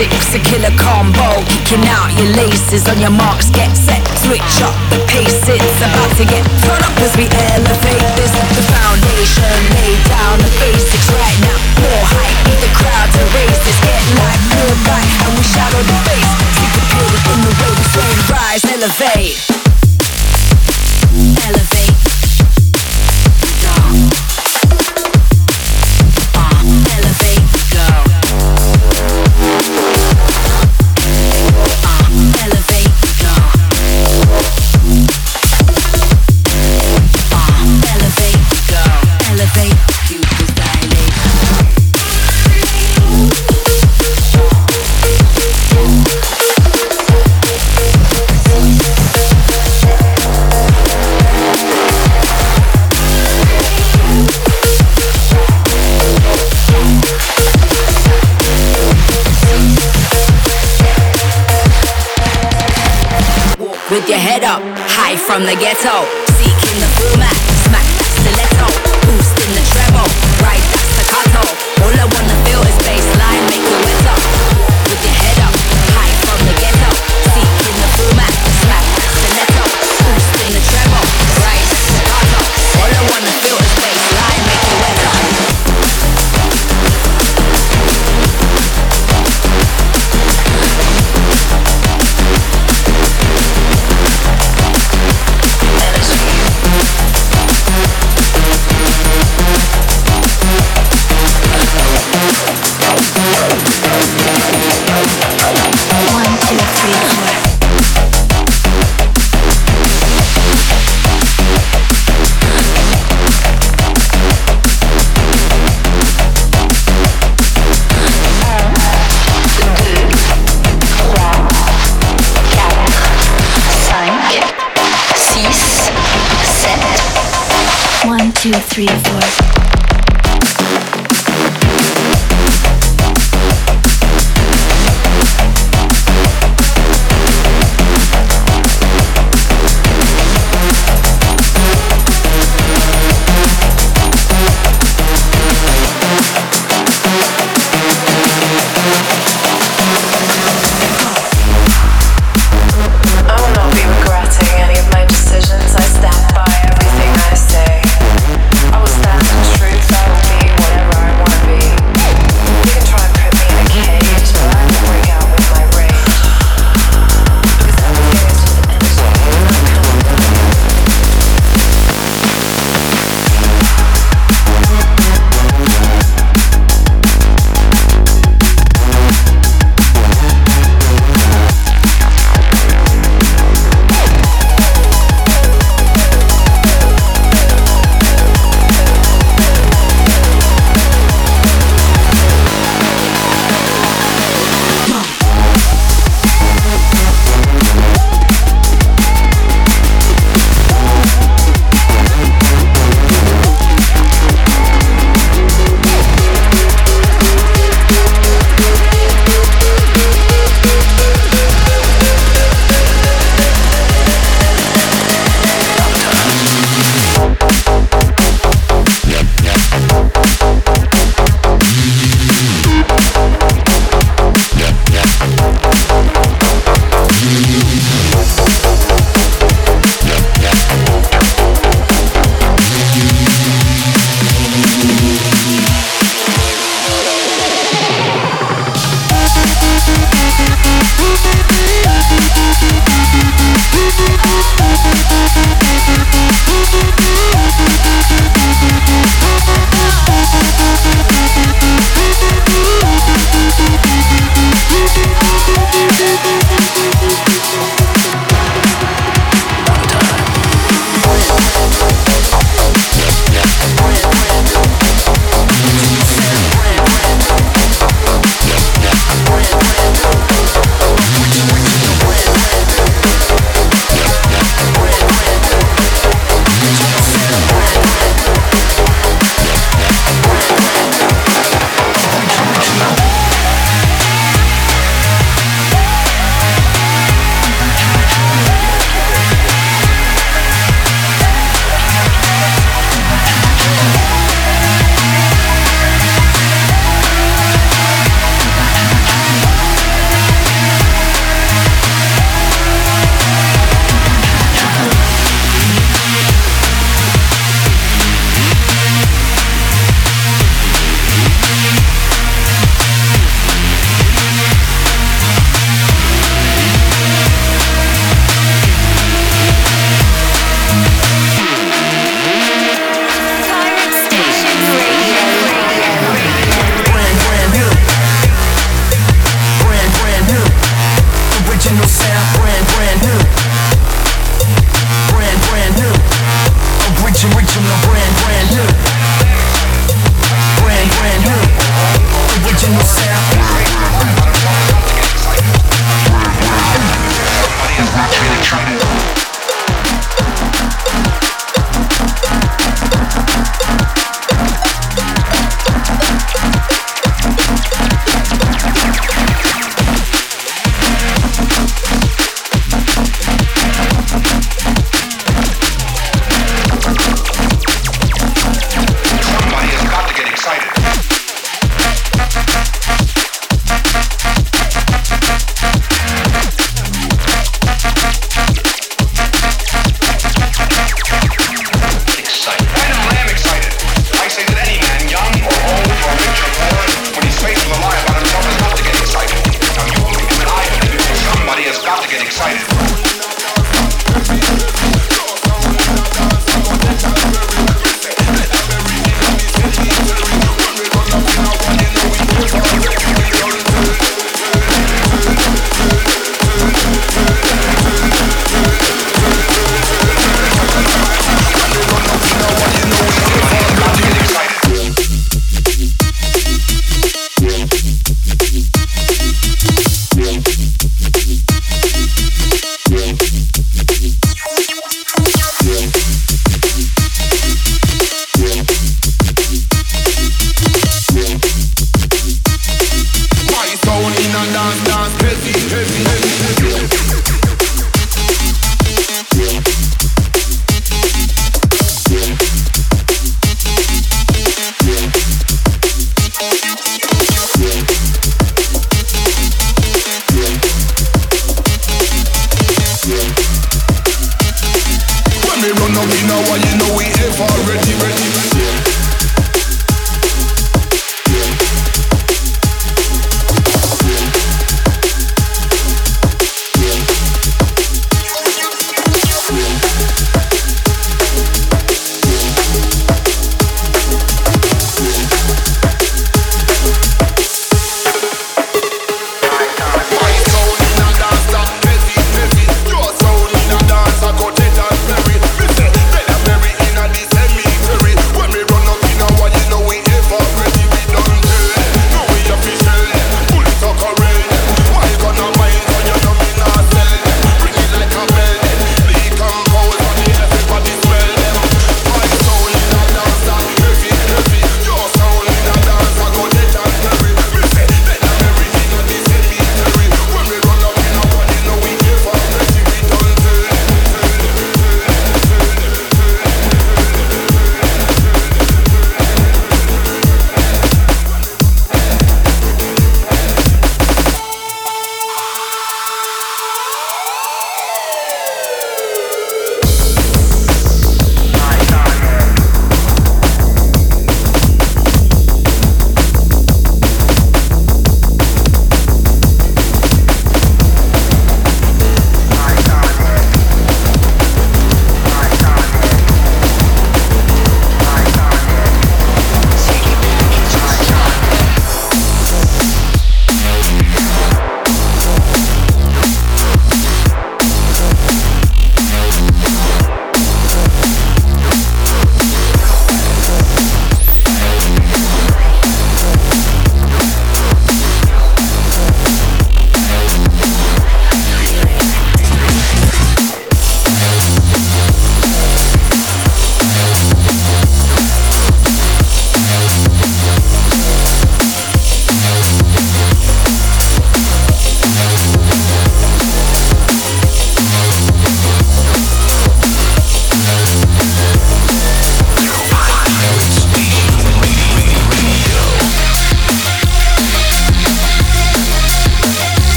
basics, a killer combo. Kicking out your laces on your marks, get set, switch up the pace. It's about to get turn up as we elevate this. The foundation, lay down the basics right now. More hype, need the crowd to raise this. Get live, more right, and we shadow the face. Syncopated in the way we sway rise, elevate. Elevate. Up, high from the ghetto.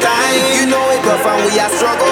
time. You know it rough and we are struggle.